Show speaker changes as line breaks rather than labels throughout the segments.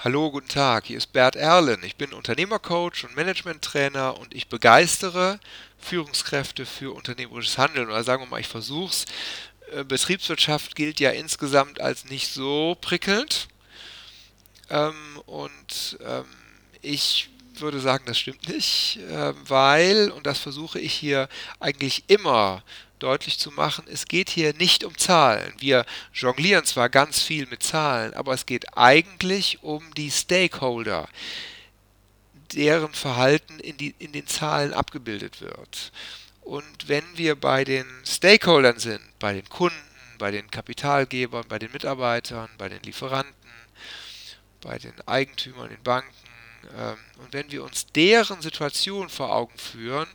Hallo, guten Tag, hier ist Bert Erlen. Ich bin Unternehmercoach und Managementtrainer und ich begeistere Führungskräfte für unternehmerisches Handeln. Oder sagen wir mal, ich versuche es. Äh, Betriebswirtschaft gilt ja insgesamt als nicht so prickelnd. Ähm, und ähm, ich würde sagen, das stimmt nicht, äh, weil, und das versuche ich hier eigentlich immer deutlich zu machen, es geht hier nicht um Zahlen. Wir jonglieren zwar ganz viel mit Zahlen, aber es geht eigentlich um die Stakeholder, deren Verhalten in, die, in den Zahlen abgebildet wird. Und wenn wir bei den Stakeholdern sind, bei den Kunden, bei den Kapitalgebern, bei den Mitarbeitern, bei den Lieferanten, bei den Eigentümern, den Banken, und wenn wir uns deren Situation vor Augen führen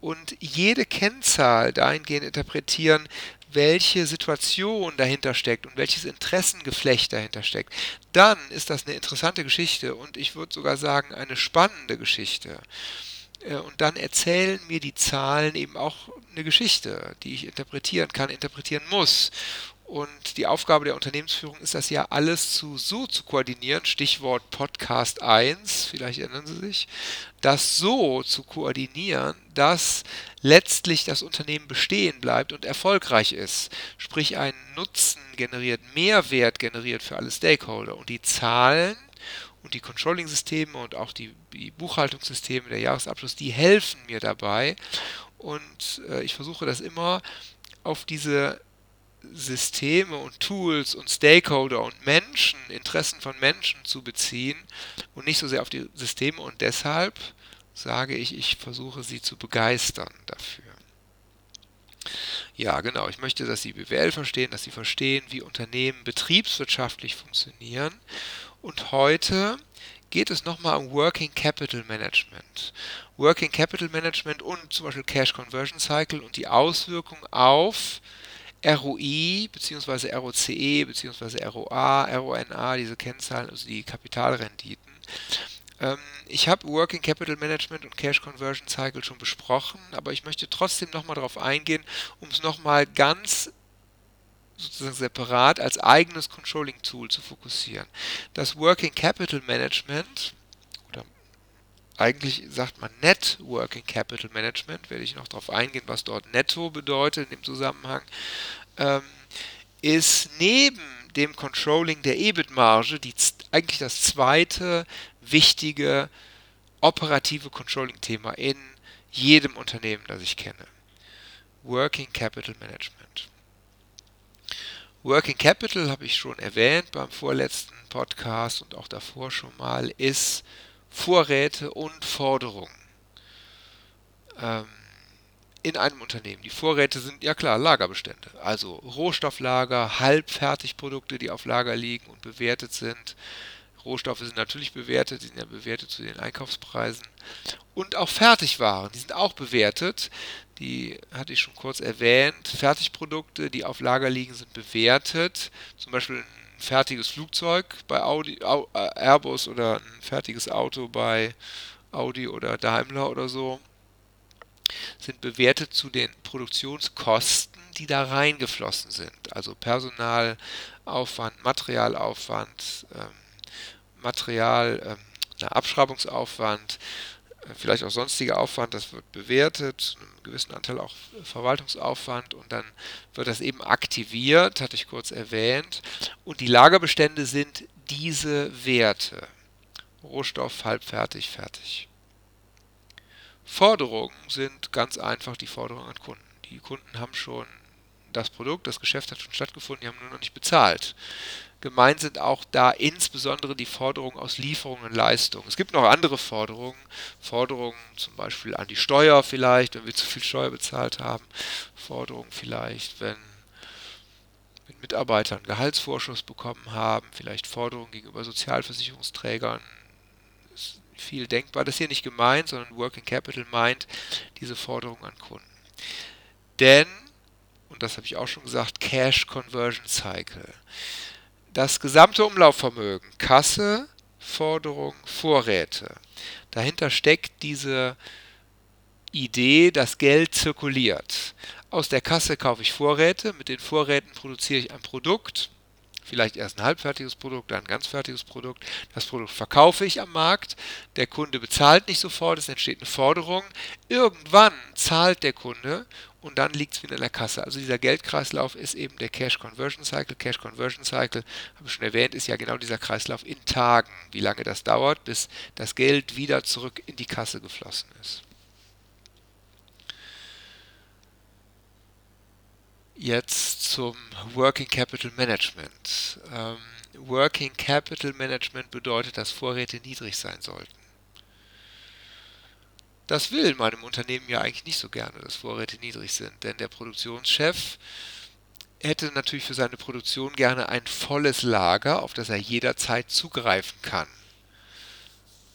und jede Kennzahl dahingehend interpretieren, welche Situation dahinter steckt und welches Interessengeflecht dahinter steckt, dann ist das eine interessante Geschichte und ich würde sogar sagen eine spannende Geschichte. Äh, und dann erzählen mir die Zahlen eben auch eine Geschichte, die ich interpretieren kann, interpretieren muss. Und die Aufgabe der Unternehmensführung ist das ja alles zu, so zu koordinieren, Stichwort Podcast 1, vielleicht erinnern Sie sich, das so zu koordinieren, dass letztlich das Unternehmen bestehen bleibt und erfolgreich ist. Sprich, einen Nutzen generiert, Mehrwert generiert für alle Stakeholder. Und die Zahlen und die Controlling-Systeme und auch die, die Buchhaltungssysteme, der Jahresabschluss, die helfen mir dabei. Und äh, ich versuche das immer auf diese Systeme und Tools und Stakeholder und Menschen, Interessen von Menschen zu beziehen und nicht so sehr auf die Systeme und deshalb sage ich, ich versuche sie zu begeistern dafür. Ja, genau. Ich möchte, dass Sie BWL verstehen, dass Sie verstehen, wie Unternehmen betriebswirtschaftlich funktionieren. Und heute geht es nochmal um Working Capital Management. Working Capital Management und zum Beispiel Cash Conversion Cycle und die Auswirkungen auf ROI bzw. ROCE bzw. ROA, RONA, diese Kennzahlen, also die Kapitalrenditen. Ähm, ich habe Working Capital Management und Cash Conversion Cycle schon besprochen, aber ich möchte trotzdem nochmal darauf eingehen, um es nochmal ganz sozusagen separat als eigenes Controlling-Tool zu fokussieren. Das Working Capital Management eigentlich sagt man Net Working Capital Management, werde ich noch darauf eingehen, was dort netto bedeutet in dem Zusammenhang, ähm, ist neben dem Controlling der EBIT-Marge eigentlich das zweite wichtige operative Controlling-Thema in jedem Unternehmen, das ich kenne. Working Capital Management. Working Capital habe ich schon erwähnt beim vorletzten Podcast und auch davor schon mal, ist Vorräte und Forderungen ähm, in einem Unternehmen. Die Vorräte sind ja klar Lagerbestände, also Rohstofflager, Halbfertigprodukte, die auf Lager liegen und bewertet sind. Rohstoffe sind natürlich bewertet, die sind ja bewertet zu den Einkaufspreisen. Und auch Fertigwaren, die sind auch bewertet. Die hatte ich schon kurz erwähnt. Fertigprodukte, die auf Lager liegen, sind bewertet. Zum Beispiel ein fertiges Flugzeug bei Audi, äh, Airbus oder ein fertiges Auto bei Audi oder Daimler oder so, sind bewertet zu den Produktionskosten, die da reingeflossen sind. Also Personalaufwand, Materialaufwand, ähm, Material, ähm, Abschreibungsaufwand, vielleicht auch sonstiger Aufwand, das wird bewertet, einen gewissen Anteil auch Verwaltungsaufwand und dann wird das eben aktiviert, hatte ich kurz erwähnt. Und die Lagerbestände sind diese Werte. Rohstoff, halbfertig, fertig. Forderungen sind ganz einfach die Forderungen an Kunden. Die Kunden haben schon das Produkt, das Geschäft hat schon stattgefunden, die haben nur noch nicht bezahlt. Gemeint sind auch da insbesondere die Forderungen aus Lieferungen und Leistungen. Es gibt noch andere Forderungen, Forderungen zum Beispiel an die Steuer vielleicht, wenn wir zu viel Steuer bezahlt haben, Forderungen vielleicht, wenn, wenn Mitarbeiter einen Gehaltsvorschuss bekommen haben, vielleicht Forderungen gegenüber Sozialversicherungsträgern. Ist viel denkbar. Das ist hier nicht gemeint, sondern Working Capital meint diese Forderungen an Kunden. Denn, und das habe ich auch schon gesagt, Cash Conversion Cycle das gesamte Umlaufvermögen, Kasse, Forderung, Vorräte. Dahinter steckt diese Idee, dass Geld zirkuliert. Aus der Kasse kaufe ich Vorräte, mit den Vorräten produziere ich ein Produkt, vielleicht erst ein halbfertiges Produkt, dann ein ganz fertiges Produkt. Das Produkt verkaufe ich am Markt, der Kunde bezahlt nicht sofort, es entsteht eine Forderung. Irgendwann zahlt der Kunde und dann liegt es wieder in der Kasse. Also dieser Geldkreislauf ist eben der Cash Conversion Cycle. Cash Conversion Cycle, habe ich schon erwähnt, ist ja genau dieser Kreislauf in Tagen, wie lange das dauert, bis das Geld wieder zurück in die Kasse geflossen ist. Jetzt zum Working Capital Management. Ähm, Working Capital Management bedeutet, dass Vorräte niedrig sein sollten. Das will in meinem Unternehmen ja eigentlich nicht so gerne, dass Vorräte niedrig sind, denn der Produktionschef hätte natürlich für seine Produktion gerne ein volles Lager, auf das er jederzeit zugreifen kann.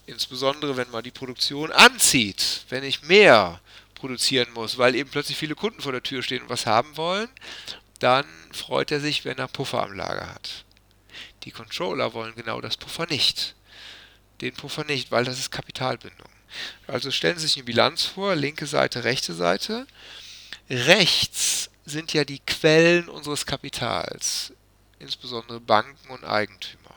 Insbesondere wenn man die Produktion anzieht, wenn ich mehr produzieren muss, weil eben plötzlich viele Kunden vor der Tür stehen und was haben wollen, dann freut er sich, wenn er Puffer am Lager hat. Die Controller wollen genau das Puffer nicht. Den Puffer nicht, weil das ist Kapitalbindung. Also stellen Sie sich eine Bilanz vor, linke Seite, rechte Seite. Rechts sind ja die Quellen unseres Kapitals, insbesondere Banken und Eigentümer.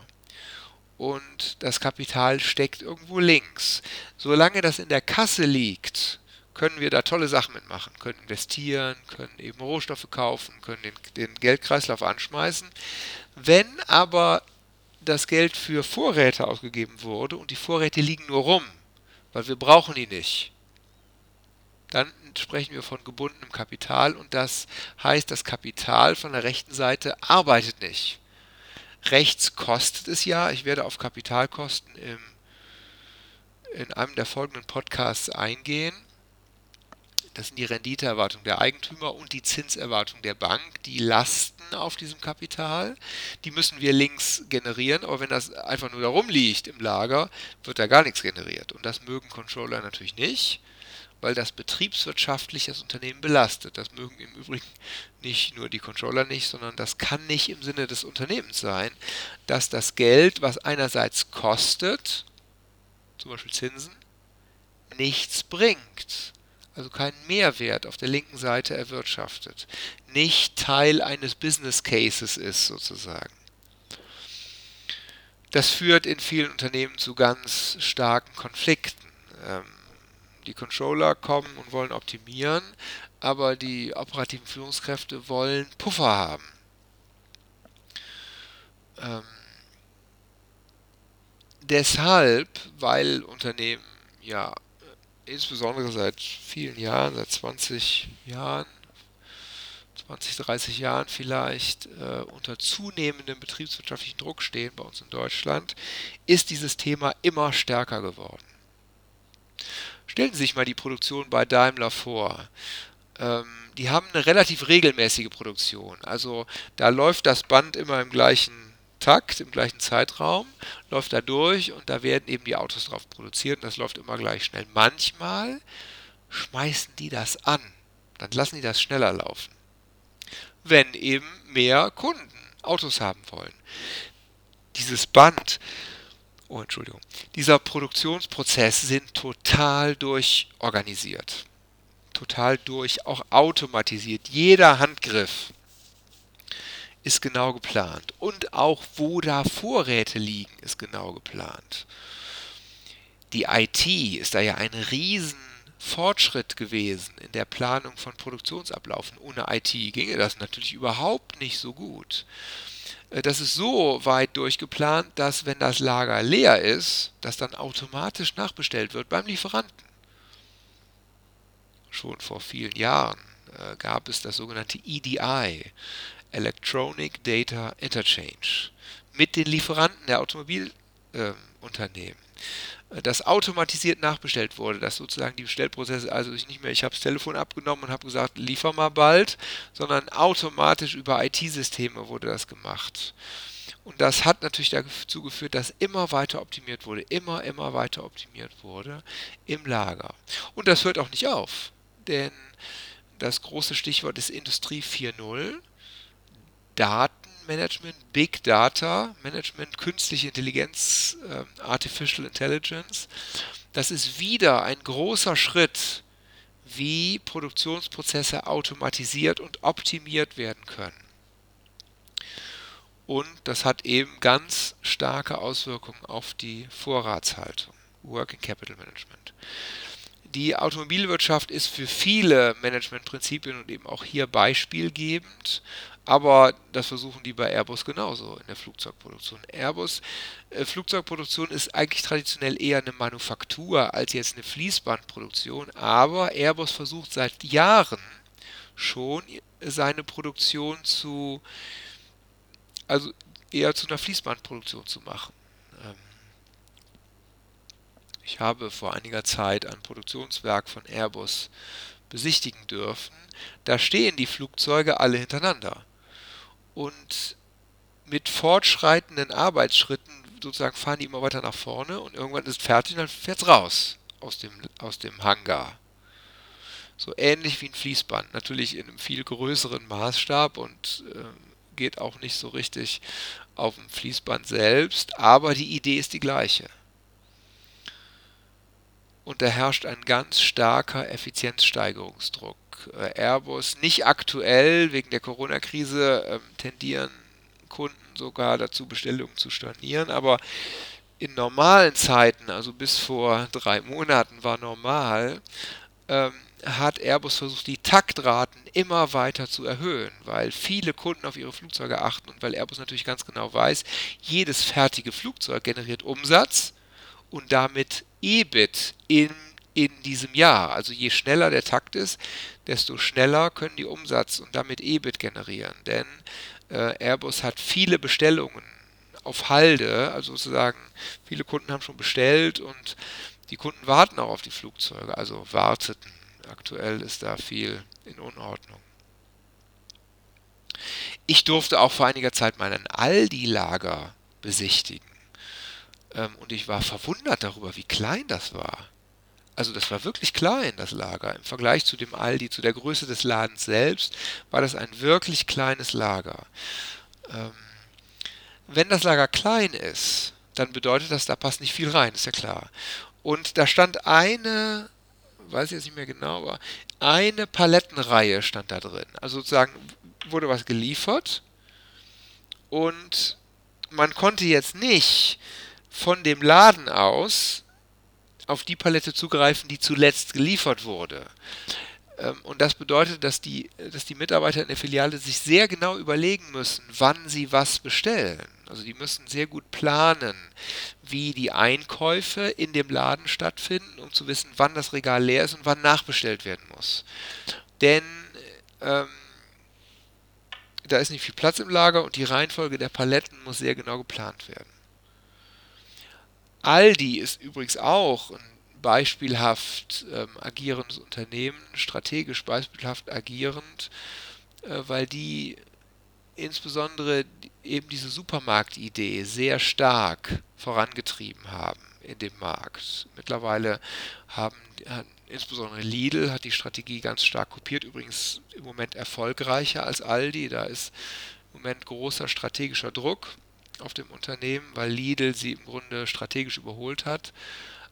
Und das Kapital steckt irgendwo links. Solange das in der Kasse liegt, können wir da tolle Sachen mitmachen, können investieren, können eben Rohstoffe kaufen, können den, den Geldkreislauf anschmeißen. Wenn aber das Geld für Vorräte ausgegeben wurde und die Vorräte liegen nur rum, weil wir brauchen die nicht, dann sprechen wir von gebundenem Kapital und das heißt, das Kapital von der rechten Seite arbeitet nicht. Rechts kostet es ja, ich werde auf Kapitalkosten im, in einem der folgenden Podcasts eingehen. Das sind die Renditeerwartung der Eigentümer und die Zinserwartung der Bank, die Lasten auf diesem Kapital. Die müssen wir links generieren, aber wenn das einfach nur da rumliegt im Lager, wird da gar nichts generiert. Und das mögen Controller natürlich nicht, weil das betriebswirtschaftlich das Unternehmen belastet. Das mögen im Übrigen nicht nur die Controller nicht, sondern das kann nicht im Sinne des Unternehmens sein, dass das Geld, was einerseits kostet, zum Beispiel Zinsen, nichts bringt also keinen Mehrwert auf der linken Seite erwirtschaftet, nicht Teil eines Business Cases ist sozusagen. Das führt in vielen Unternehmen zu ganz starken Konflikten. Ähm, die Controller kommen und wollen optimieren, aber die operativen Führungskräfte wollen Puffer haben. Ähm, deshalb, weil Unternehmen ja insbesondere seit vielen Jahren, seit 20 Jahren, 20, 30 Jahren vielleicht äh, unter zunehmendem betriebswirtschaftlichen Druck stehen bei uns in Deutschland, ist dieses Thema immer stärker geworden. Stellen Sie sich mal die Produktion bei Daimler vor. Ähm, die haben eine relativ regelmäßige Produktion. Also da läuft das Band immer im gleichen Takt, im gleichen Zeitraum, läuft da durch und da werden eben die Autos drauf produziert und das läuft immer gleich schnell. Manchmal schmeißen die das an, dann lassen die das schneller laufen. Wenn eben mehr Kunden Autos haben wollen. Dieses Band, oh Entschuldigung, dieser Produktionsprozess sind total durchorganisiert. Total durch, auch automatisiert. Jeder Handgriff ist genau geplant. Und auch wo da Vorräte liegen, ist genau geplant. Die IT ist da ja ein riesen Fortschritt gewesen in der Planung von Produktionsablaufen. Ohne IT ginge das natürlich überhaupt nicht so gut. Äh, das ist so weit durchgeplant, dass wenn das Lager leer ist, das dann automatisch nachbestellt wird beim Lieferanten. Schon vor vielen Jahren äh, gab es das sogenannte EDI, Electronic Data Interchange mit den Lieferanten der Automobilunternehmen. Äh, das automatisiert nachbestellt wurde, dass sozusagen die Bestellprozesse, also ich nicht mehr, ich habe das Telefon abgenommen und habe gesagt, liefer mal bald, sondern automatisch über IT-Systeme wurde das gemacht. Und das hat natürlich dazu geführt, dass immer weiter optimiert wurde, immer, immer weiter optimiert wurde im Lager. Und das hört auch nicht auf, denn das große Stichwort ist Industrie 4.0. Datenmanagement, Big Data Management, künstliche Intelligenz, äh, Artificial Intelligence. Das ist wieder ein großer Schritt, wie Produktionsprozesse automatisiert und optimiert werden können. Und das hat eben ganz starke Auswirkungen auf die Vorratshaltung, Working Capital Management. Die Automobilwirtschaft ist für viele Managementprinzipien und eben auch hier beispielgebend, aber das versuchen die bei Airbus genauso in der Flugzeugproduktion. Airbus äh, Flugzeugproduktion ist eigentlich traditionell eher eine Manufaktur als jetzt eine Fließbandproduktion, aber Airbus versucht seit Jahren schon seine Produktion zu also eher zu einer Fließbandproduktion zu machen. Ähm, ich habe vor einiger Zeit ein Produktionswerk von Airbus besichtigen dürfen. Da stehen die Flugzeuge alle hintereinander. Und mit fortschreitenden Arbeitsschritten sozusagen fahren die immer weiter nach vorne und irgendwann ist fertig und dann fährt es raus aus dem, aus dem Hangar. So ähnlich wie ein Fließband, natürlich in einem viel größeren Maßstab und äh, geht auch nicht so richtig auf dem Fließband selbst, aber die Idee ist die gleiche. Und da herrscht ein ganz starker Effizienzsteigerungsdruck. Äh, Airbus nicht aktuell wegen der Corona-Krise ähm, tendieren Kunden sogar dazu, Bestellungen zu stornieren, aber in normalen Zeiten, also bis vor drei Monaten war normal, ähm, hat Airbus versucht, die Taktraten immer weiter zu erhöhen, weil viele Kunden auf ihre Flugzeuge achten und weil Airbus natürlich ganz genau weiß, jedes fertige Flugzeug generiert Umsatz und damit EBIT in, in diesem Jahr. Also je schneller der Takt ist, desto schneller können die Umsatz und damit EBIT generieren. Denn äh, Airbus hat viele Bestellungen auf Halde, also sozusagen viele Kunden haben schon bestellt und die Kunden warten auch auf die Flugzeuge, also warteten. Aktuell ist da viel in Unordnung. Ich durfte auch vor einiger Zeit meinen Aldi-Lager besichtigen. Ähm, und ich war verwundert darüber, wie klein das war. Also das war wirklich klein, das Lager. Im Vergleich zu dem Aldi, zu der Größe des Ladens selbst, war das ein wirklich kleines Lager. Ähm, wenn das Lager klein ist, dann bedeutet das, da passt nicht viel rein, ist ja klar. Und da stand eine weiß ich jetzt nicht mehr genau, aber eine Palettenreihe stand da drin. Also sozusagen wurde was geliefert und man konnte jetzt nicht von dem Laden aus auf die Palette zugreifen, die zuletzt geliefert wurde. Ähm, und das bedeutet, dass die, dass die Mitarbeiter in der Filiale sich sehr genau überlegen müssen, wann sie was bestellen. Also die müssen sehr gut planen, wie die Einkäufe in dem Laden stattfinden, um zu wissen, wann das Regal leer ist und wann nachbestellt werden muss. Denn ähm, da ist nicht viel Platz im Lager und die Reihenfolge der Paletten muss sehr genau geplant werden. Aldi ist übrigens auch ein beispielhaft ähm, agierendes Unternehmen, strategisch beispielhaft agierend, äh, weil die insbesondere eben diese Supermarktidee sehr stark vorangetrieben haben in dem Markt. Mittlerweile haben hat, insbesondere Lidl hat die Strategie ganz stark kopiert, übrigens im Moment erfolgreicher als Aldi. Da ist im Moment großer strategischer Druck auf dem Unternehmen, weil Lidl sie im Grunde strategisch überholt hat.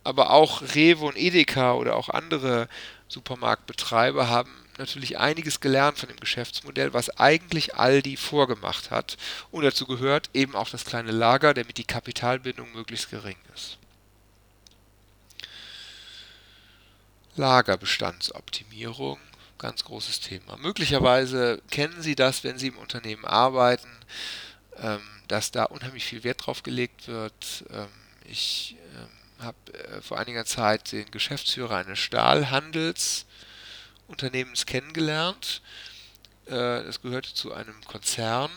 Aber auch Rewe und Edeka oder auch andere Supermarktbetreiber haben natürlich einiges gelernt von dem Geschäftsmodell, was eigentlich Aldi vorgemacht hat. Und dazu gehört eben auch das kleine Lager, damit die Kapitalbindung möglichst gering ist. Lagerbestandsoptimierung, ganz großes Thema. Möglicherweise kennen Sie das, wenn Sie im Unternehmen arbeiten, ähm, dass da unheimlich viel Wert drauf gelegt wird. Ähm, ich ähm, habe äh, vor einiger Zeit den Geschäftsführer eines Stahlhandels Unternehmens kennengelernt. Das gehörte zu einem Konzern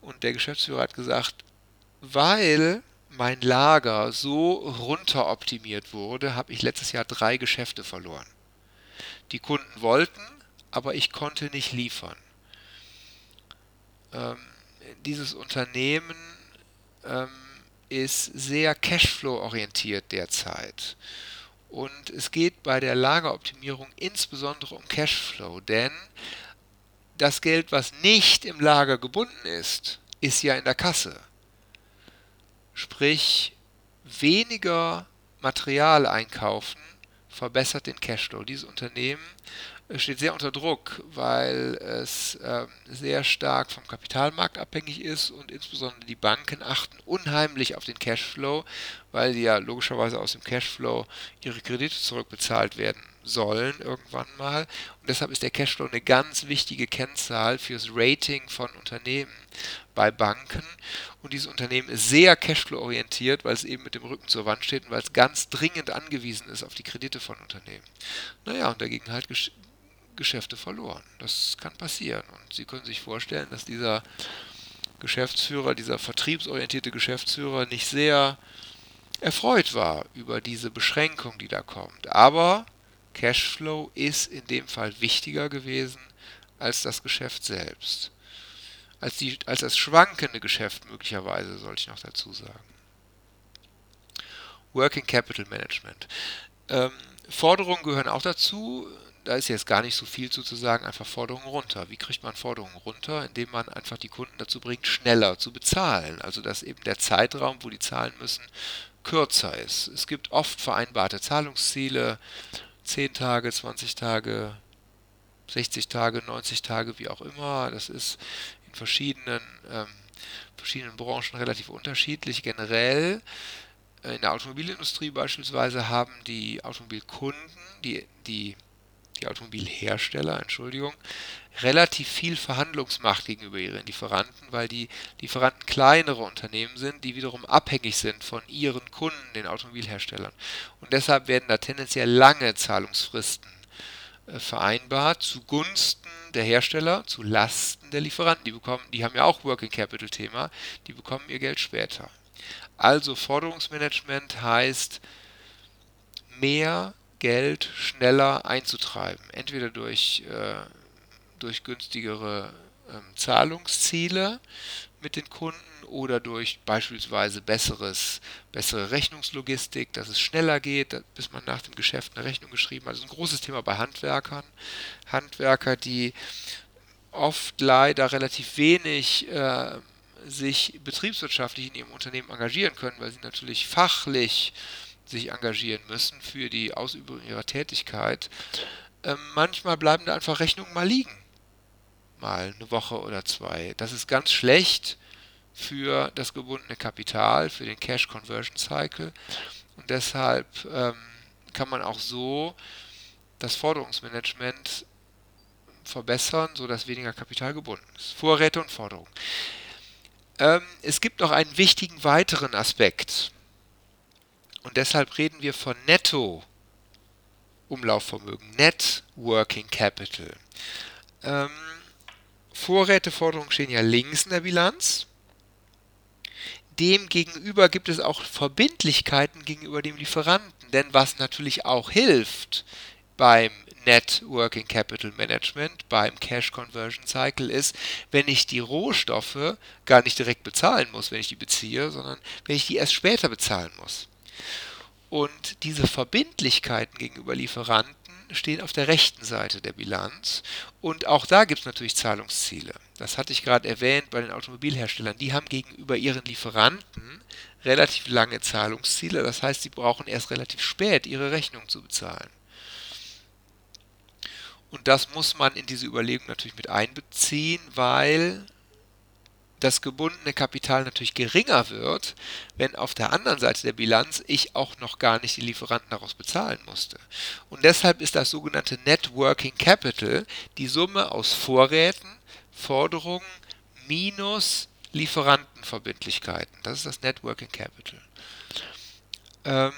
und der Geschäftsführer hat gesagt, weil mein Lager so runteroptimiert wurde, habe ich letztes Jahr drei Geschäfte verloren. Die Kunden wollten, aber ich konnte nicht liefern. Ähm, dieses Unternehmen ähm, ist sehr Cashflow-orientiert derzeit. Und es geht bei der Lageroptimierung insbesondere um Cashflow, denn das Geld, was nicht im Lager gebunden ist, ist ja in der Kasse. Sprich, weniger Material einkaufen verbessert den Cashflow. Dieses Unternehmen steht sehr unter Druck, weil es ähm, sehr stark vom Kapitalmarkt abhängig ist und insbesondere die Banken achten unheimlich auf den Cashflow, weil die ja logischerweise aus dem Cashflow ihre Kredite zurückbezahlt werden sollen irgendwann mal. Und deshalb ist der Cashflow eine ganz wichtige Kennzahl fürs Rating von Unternehmen bei Banken. Und dieses Unternehmen ist sehr Cashflow-orientiert, weil es eben mit dem Rücken zur Wand steht und weil es ganz dringend angewiesen ist auf die Kredite von Unternehmen. Naja, und dagegen halt Geschäfte verloren. Das kann passieren. Und Sie können sich vorstellen, dass dieser Geschäftsführer, dieser vertriebsorientierte Geschäftsführer nicht sehr erfreut war über diese Beschränkung, die da kommt. Aber Cashflow ist in dem Fall wichtiger gewesen als das Geschäft selbst. Als, die, als das schwankende Geschäft möglicherweise, sollte ich noch dazu sagen. Working Capital Management. Ähm, Forderungen gehören auch dazu da ist jetzt gar nicht so viel zu, zu sagen, einfach Forderungen runter. Wie kriegt man Forderungen runter? Indem man einfach die Kunden dazu bringt, schneller zu bezahlen. Also dass eben der Zeitraum, wo die zahlen müssen, kürzer ist. Es gibt oft vereinbarte Zahlungsziele, 10 Tage, 20 Tage, 60 Tage, 90 Tage, wie auch immer. Das ist in verschiedenen, ähm, verschiedenen Branchen relativ unterschiedlich. Generell äh, in der Automobilindustrie beispielsweise haben die Automobilkunden, die, die die Automobilhersteller, Entschuldigung, relativ viel Verhandlungsmacht gegenüber ihren Lieferanten, weil die Lieferanten kleinere Unternehmen sind, die wiederum abhängig sind von ihren Kunden, den Automobilherstellern. Und deshalb werden da tendenziell lange Zahlungsfristen äh, vereinbart zugunsten der Hersteller, zu Lasten der Lieferanten. Die bekommen, die haben ja auch Working Capital Thema, die bekommen ihr Geld später. Also Forderungsmanagement heißt mehr Geld schneller einzutreiben. Entweder durch, äh, durch günstigere ähm, Zahlungsziele mit den Kunden oder durch beispielsweise besseres, bessere Rechnungslogistik, dass es schneller geht, bis man nach dem Geschäft eine Rechnung geschrieben hat. Das ist ein großes Thema bei Handwerkern. Handwerker, die oft leider relativ wenig äh, sich betriebswirtschaftlich in ihrem Unternehmen engagieren können, weil sie natürlich fachlich sich engagieren müssen für die Ausübung ihrer Tätigkeit. Ähm, manchmal bleiben da einfach Rechnungen mal liegen. Mal eine Woche oder zwei. Das ist ganz schlecht für das gebundene Kapital, für den Cash Conversion Cycle. Und deshalb ähm, kann man auch so das Forderungsmanagement verbessern, sodass weniger Kapital gebunden ist. Vorräte und Forderungen. Ähm, es gibt noch einen wichtigen weiteren Aspekt und deshalb reden wir von Netto Umlaufvermögen, Net Working Capital. Ähm, Vorräteforderungen stehen ja links in der Bilanz. Demgegenüber gibt es auch Verbindlichkeiten gegenüber dem Lieferanten, denn was natürlich auch hilft beim Net Working Capital Management, beim Cash Conversion Cycle ist, wenn ich die Rohstoffe gar nicht direkt bezahlen muss, wenn ich die beziehe, sondern wenn ich die erst später bezahlen muss. Und diese Verbindlichkeiten gegenüber Lieferanten stehen auf der rechten Seite der Bilanz. Und auch da gibt es natürlich Zahlungsziele. Das hatte ich gerade erwähnt bei den Automobilherstellern. Die haben gegenüber ihren Lieferanten relativ lange Zahlungsziele. Das heißt, sie brauchen erst relativ spät ihre Rechnung zu bezahlen. Und das muss man in diese Überlegung natürlich mit einbeziehen, weil das gebundene Kapital natürlich geringer wird, wenn auf der anderen Seite der Bilanz ich auch noch gar nicht die Lieferanten daraus bezahlen musste. Und deshalb ist das sogenannte Net Working Capital die Summe aus Vorräten, Forderungen minus Lieferantenverbindlichkeiten. Das ist das Net Working Capital. Ähm,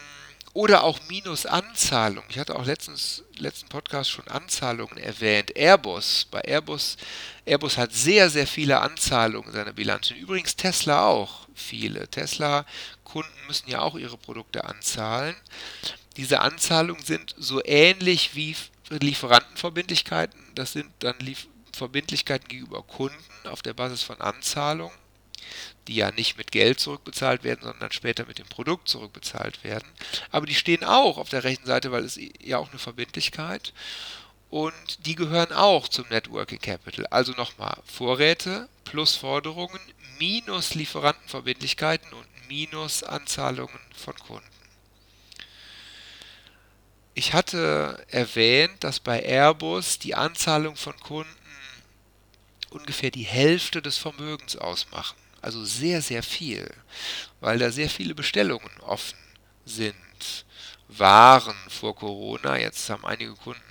oder auch Minusanzahlung. Ich hatte auch letztens, letzten Podcast schon Anzahlungen erwähnt. Airbus, bei Airbus, Airbus hat sehr, sehr viele Anzahlungen in seiner Bilanz. Und übrigens Tesla auch viele. Tesla-Kunden müssen ja auch ihre Produkte anzahlen. Diese Anzahlungen sind so ähnlich wie Lieferantenverbindlichkeiten. Das sind dann Lief Verbindlichkeiten gegenüber Kunden auf der Basis von Anzahlungen die ja nicht mit Geld zurückbezahlt werden, sondern später mit dem Produkt zurückbezahlt werden. Aber die stehen auch auf der rechten Seite, weil es ja auch eine Verbindlichkeit und die gehören auch zum Networking Capital. Also nochmal Vorräte plus Forderungen minus Lieferantenverbindlichkeiten und minus Anzahlungen von Kunden. ich hatte erwähnt, dass bei Airbus die Anzahlung von Kunden ungefähr die Hälfte des Vermögens ausmachen. Also sehr, sehr viel, weil da sehr viele Bestellungen offen sind. Waren vor Corona, jetzt haben einige Kunden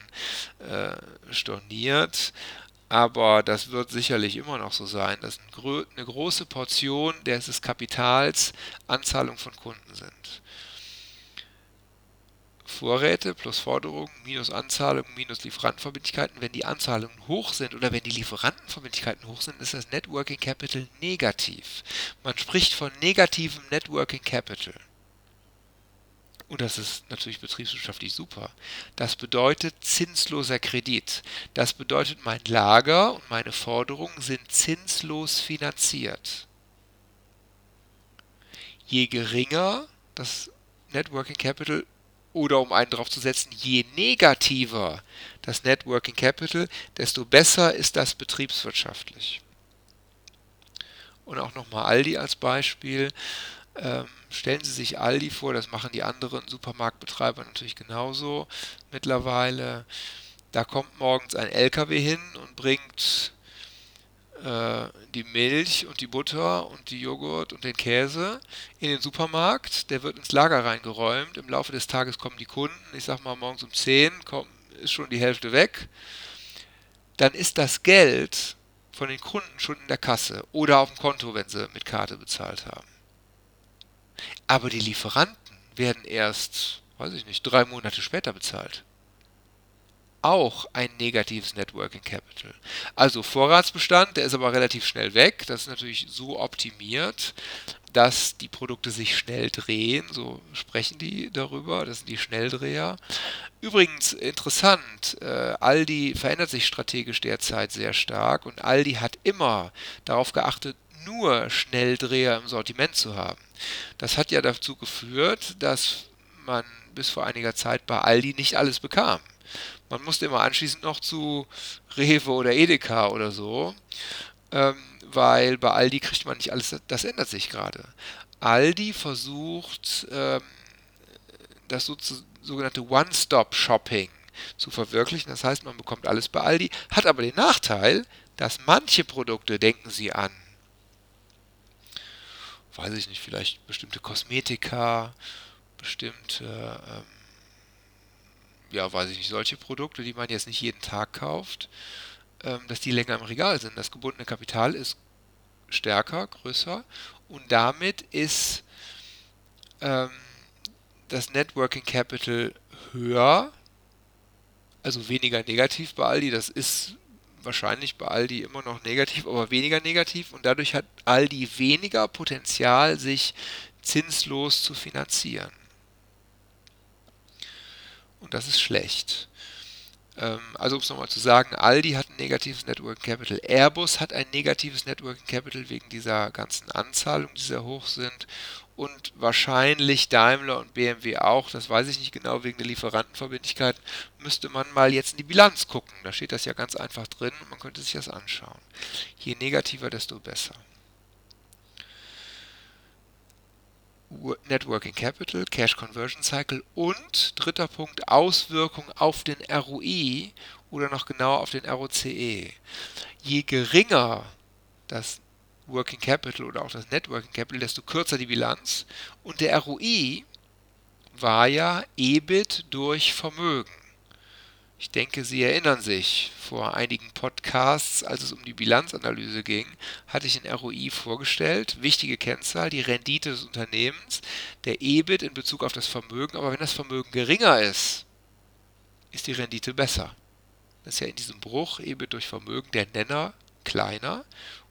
äh, storniert, aber das wird sicherlich immer noch so sein, dass eine große Portion des Kapitals Anzahlung von Kunden sind. Vorräte plus Forderungen minus Anzahlungen minus Lieferantenverbindlichkeiten. Wenn die Anzahlungen hoch sind oder wenn die Lieferantenverbindlichkeiten hoch sind, ist das Networking Capital negativ. Man spricht von negativem Networking Capital. Und das ist natürlich betriebswirtschaftlich super. Das bedeutet zinsloser Kredit. Das bedeutet, mein Lager und meine Forderungen sind zinslos finanziert. Je geringer das Networking Capital oder um einen drauf zu setzen, je negativer das Networking Capital, desto besser ist das betriebswirtschaftlich. Und auch nochmal Aldi als Beispiel. Ähm, stellen Sie sich Aldi vor, das machen die anderen Supermarktbetreiber natürlich genauso mittlerweile. Da kommt morgens ein LKW hin und bringt die Milch und die Butter und die Joghurt und den Käse in den Supermarkt. Der wird ins Lager reingeräumt. Im Laufe des Tages kommen die Kunden. Ich sag mal, morgens um 10 kommt, ist schon die Hälfte weg. Dann ist das Geld von den Kunden schon in der Kasse oder auf dem Konto, wenn sie mit Karte bezahlt haben. Aber die Lieferanten werden erst, weiß ich nicht, drei Monate später bezahlt. Auch ein negatives Networking Capital. Also Vorratsbestand, der ist aber relativ schnell weg. Das ist natürlich so optimiert, dass die Produkte sich schnell drehen. So sprechen die darüber. Das sind die Schnelldreher. Übrigens interessant, äh, Aldi verändert sich strategisch derzeit sehr stark und Aldi hat immer darauf geachtet, nur Schnelldreher im Sortiment zu haben. Das hat ja dazu geführt, dass man bis vor einiger Zeit bei Aldi nicht alles bekam. Man musste immer anschließend noch zu Rewe oder Edeka oder so, ähm, weil bei Aldi kriegt man nicht alles, das ändert sich gerade. Aldi versucht, ähm, das so zu, sogenannte One-Stop-Shopping zu verwirklichen. Das heißt, man bekommt alles bei Aldi, hat aber den Nachteil, dass manche Produkte, denken Sie an weiß ich nicht, vielleicht bestimmte Kosmetika, bestimmte, ähm, ja, weiß ich nicht, solche Produkte, die man jetzt nicht jeden Tag kauft, ähm, dass die länger im Regal sind. Das gebundene Kapital ist stärker, größer und damit ist ähm, das Networking Capital höher, also weniger negativ bei Aldi. Das ist wahrscheinlich bei Aldi immer noch negativ, aber weniger negativ und dadurch hat Aldi weniger Potenzial, sich zinslos zu finanzieren. Und das ist schlecht. Ähm, also um es nochmal zu sagen, Aldi hat ein negatives Networking Capital, Airbus hat ein negatives Networking Capital wegen dieser ganzen Anzahlungen, die sehr hoch sind und wahrscheinlich Daimler und BMW auch, das weiß ich nicht genau wegen der Lieferantenverbindlichkeit, müsste man mal jetzt in die Bilanz gucken. Da steht das ja ganz einfach drin und man könnte sich das anschauen. Je negativer, desto besser. Networking Capital, Cash Conversion Cycle und dritter Punkt Auswirkung auf den ROI oder noch genauer auf den ROCE. Je geringer das Working Capital oder auch das Net Working Capital, desto kürzer die Bilanz. Und der ROI war ja EBIT durch Vermögen. Ich denke, Sie erinnern sich, vor einigen Podcasts, als es um die Bilanzanalyse ging, hatte ich ein ROI vorgestellt. Wichtige Kennzahl, die Rendite des Unternehmens, der EBIT in Bezug auf das Vermögen. Aber wenn das Vermögen geringer ist, ist die Rendite besser. Das ist ja in diesem Bruch EBIT durch Vermögen der Nenner kleiner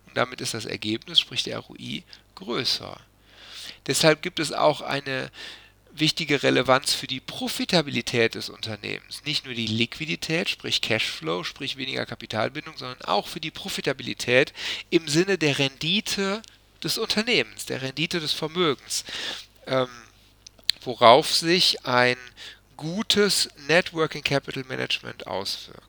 und damit ist das Ergebnis, sprich der ROI, größer. Deshalb gibt es auch eine wichtige Relevanz für die Profitabilität des Unternehmens. Nicht nur die Liquidität, sprich Cashflow, sprich weniger Kapitalbindung, sondern auch für die Profitabilität im Sinne der Rendite des Unternehmens, der Rendite des Vermögens, ähm, worauf sich ein gutes Networking Capital Management auswirkt.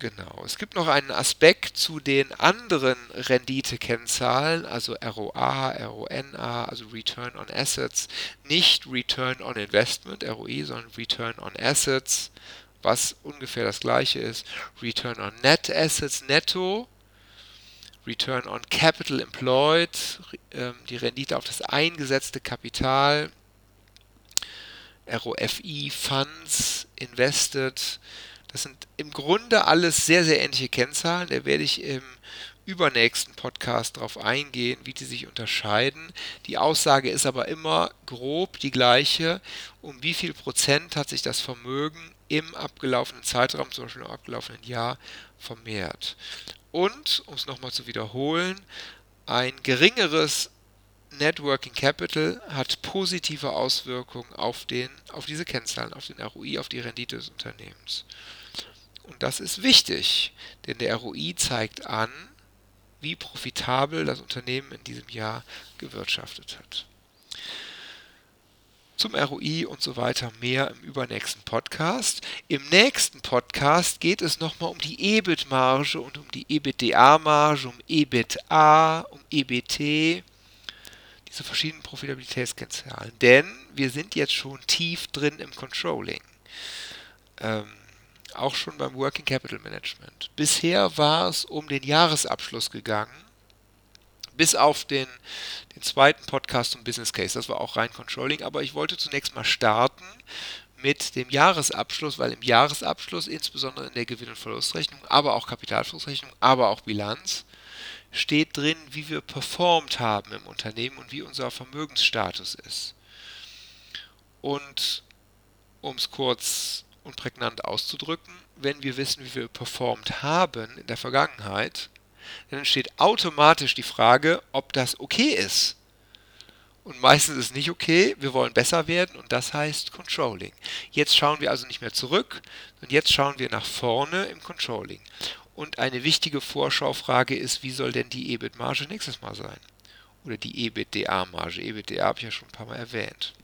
Genau. Es gibt noch einen Aspekt zu den anderen Renditekennzahlen, also ROA, RONA, also Return on Assets, nicht Return on Investment, ROI, sondern Return on Assets, was ungefähr das gleiche ist. Return on Net Assets netto, Return on Capital Employed, ähm, die Rendite auf das eingesetzte Kapital, ROFI, Funds Invested, das sind im Grunde alles sehr, sehr ähnliche Kennzahlen. Da werde ich im übernächsten Podcast darauf eingehen, wie die sich unterscheiden. Die Aussage ist aber immer grob die gleiche. Um wie viel Prozent hat sich das Vermögen im abgelaufenen Zeitraum, zum Beispiel im abgelaufenen Jahr, vermehrt? Und, um es nochmal zu wiederholen, ein geringeres Networking Capital hat positive Auswirkungen auf, den, auf diese Kennzahlen, auf den ROI, auf die Rendite des Unternehmens. Und das ist wichtig, denn der ROI zeigt an, wie profitabel das Unternehmen in diesem Jahr gewirtschaftet hat. Zum ROI und so weiter mehr im übernächsten Podcast. Im nächsten Podcast geht es nochmal um die EBIT-Marge und um die EBITDA-Marge, um EBITA, um EBT, diese verschiedenen Profitabilitätskennzahlen. Denn wir sind jetzt schon tief drin im Controlling. Ähm, auch schon beim Working Capital Management. Bisher war es um den Jahresabschluss gegangen, bis auf den, den zweiten Podcast zum Business Case. Das war auch rein Controlling, aber ich wollte zunächst mal starten mit dem Jahresabschluss, weil im Jahresabschluss, insbesondere in der Gewinn- und Verlustrechnung, aber auch Kapitalflussrechnung, aber auch Bilanz, steht drin, wie wir performt haben im Unternehmen und wie unser Vermögensstatus ist. Und um es kurz und prägnant auszudrücken, wenn wir wissen, wie wir performt haben in der Vergangenheit, dann entsteht automatisch die Frage, ob das okay ist. Und meistens ist es nicht okay, wir wollen besser werden und das heißt Controlling. Jetzt schauen wir also nicht mehr zurück, sondern jetzt schauen wir nach vorne im Controlling. Und eine wichtige Vorschaufrage ist, wie soll denn die EBIT-Marge nächstes Mal sein? Oder die EBITDA-Marge. EBITDA habe ich ja schon ein paar Mal erwähnt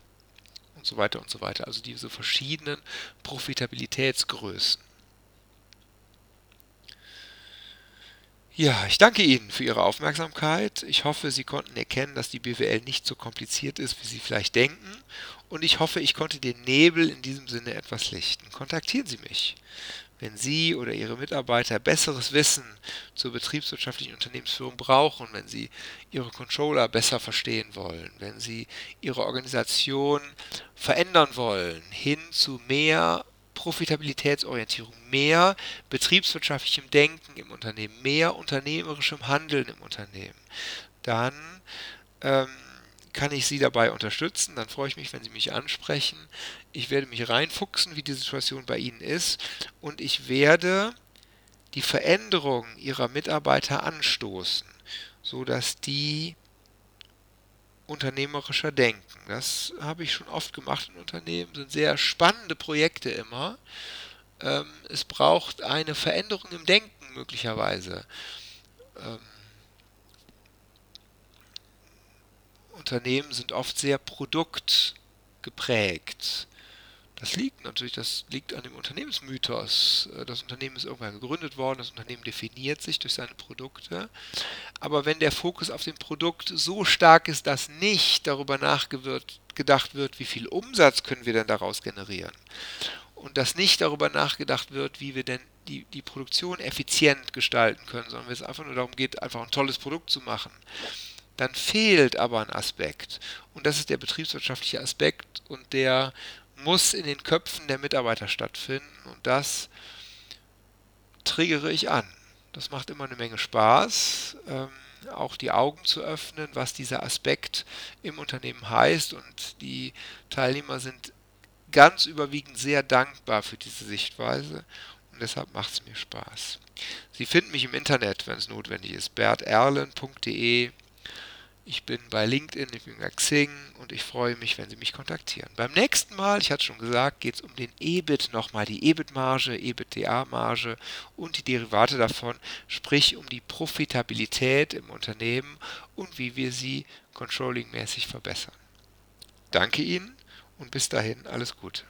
und so weiter und so weiter. Also diese verschiedenen Profitabilitätsgrößen. Ja, ich danke Ihnen für Ihre Aufmerksamkeit. Ich hoffe, Sie konnten erkennen, dass die BWL nicht so kompliziert ist, wie Sie vielleicht denken. Und ich hoffe, ich konnte den Nebel in diesem Sinne etwas lichten. Kontaktieren Sie mich. Wenn Sie oder Ihre Mitarbeiter besseres Wissen zur betriebswirtschaftlichen Unternehmensführung brauchen, wenn Sie Ihre Controller besser verstehen wollen, wenn Sie Ihre Organisation verändern wollen, hin zu mehr Profitabilitätsorientierung, mehr betriebswirtschaftlichem Denken im Unternehmen, mehr unternehmerischem Handeln im Unternehmen, dann ähm, kann ich Sie dabei unterstützen. Dann freue ich mich, wenn Sie mich ansprechen. Ich werde mich reinfuchsen, wie die Situation bei Ihnen ist. Und ich werde die Veränderung Ihrer Mitarbeiter anstoßen, sodass die unternehmerischer denken. Das habe ich schon oft gemacht in Unternehmen, sind sehr spannende Projekte immer. Ähm, es braucht eine Veränderung im Denken möglicherweise. Unternehmen sind oft sehr produktgeprägt. Das liegt natürlich, das liegt an dem Unternehmensmythos. Das Unternehmen ist irgendwann gegründet worden, das Unternehmen definiert sich durch seine Produkte. Aber wenn der Fokus auf dem Produkt so stark ist, dass nicht darüber nachgedacht wird, wie viel Umsatz können wir denn daraus generieren, und dass nicht darüber nachgedacht wird, wie wir denn die, die Produktion effizient gestalten können, sondern wenn es einfach nur darum geht, einfach ein tolles Produkt zu machen, dann fehlt aber ein Aspekt. Und das ist der betriebswirtschaftliche Aspekt und der muss in den Köpfen der Mitarbeiter stattfinden und das triggere ich an. Das macht immer eine Menge Spaß, ähm, auch die Augen zu öffnen, was dieser Aspekt im Unternehmen heißt und die Teilnehmer sind ganz überwiegend sehr dankbar für diese Sichtweise und deshalb macht es mir Spaß. Sie finden mich im Internet, wenn es notwendig ist, berterlen.de ich bin bei LinkedIn, ich bin bei Xing und ich freue mich, wenn Sie mich kontaktieren. Beim nächsten Mal, ich hatte schon gesagt, geht es um den EBIT nochmal, die EBIT-Marge, EBITDA-Marge und die Derivate davon, sprich um die Profitabilität im Unternehmen und wie wir sie controllingmäßig verbessern. Danke Ihnen und bis dahin alles Gute.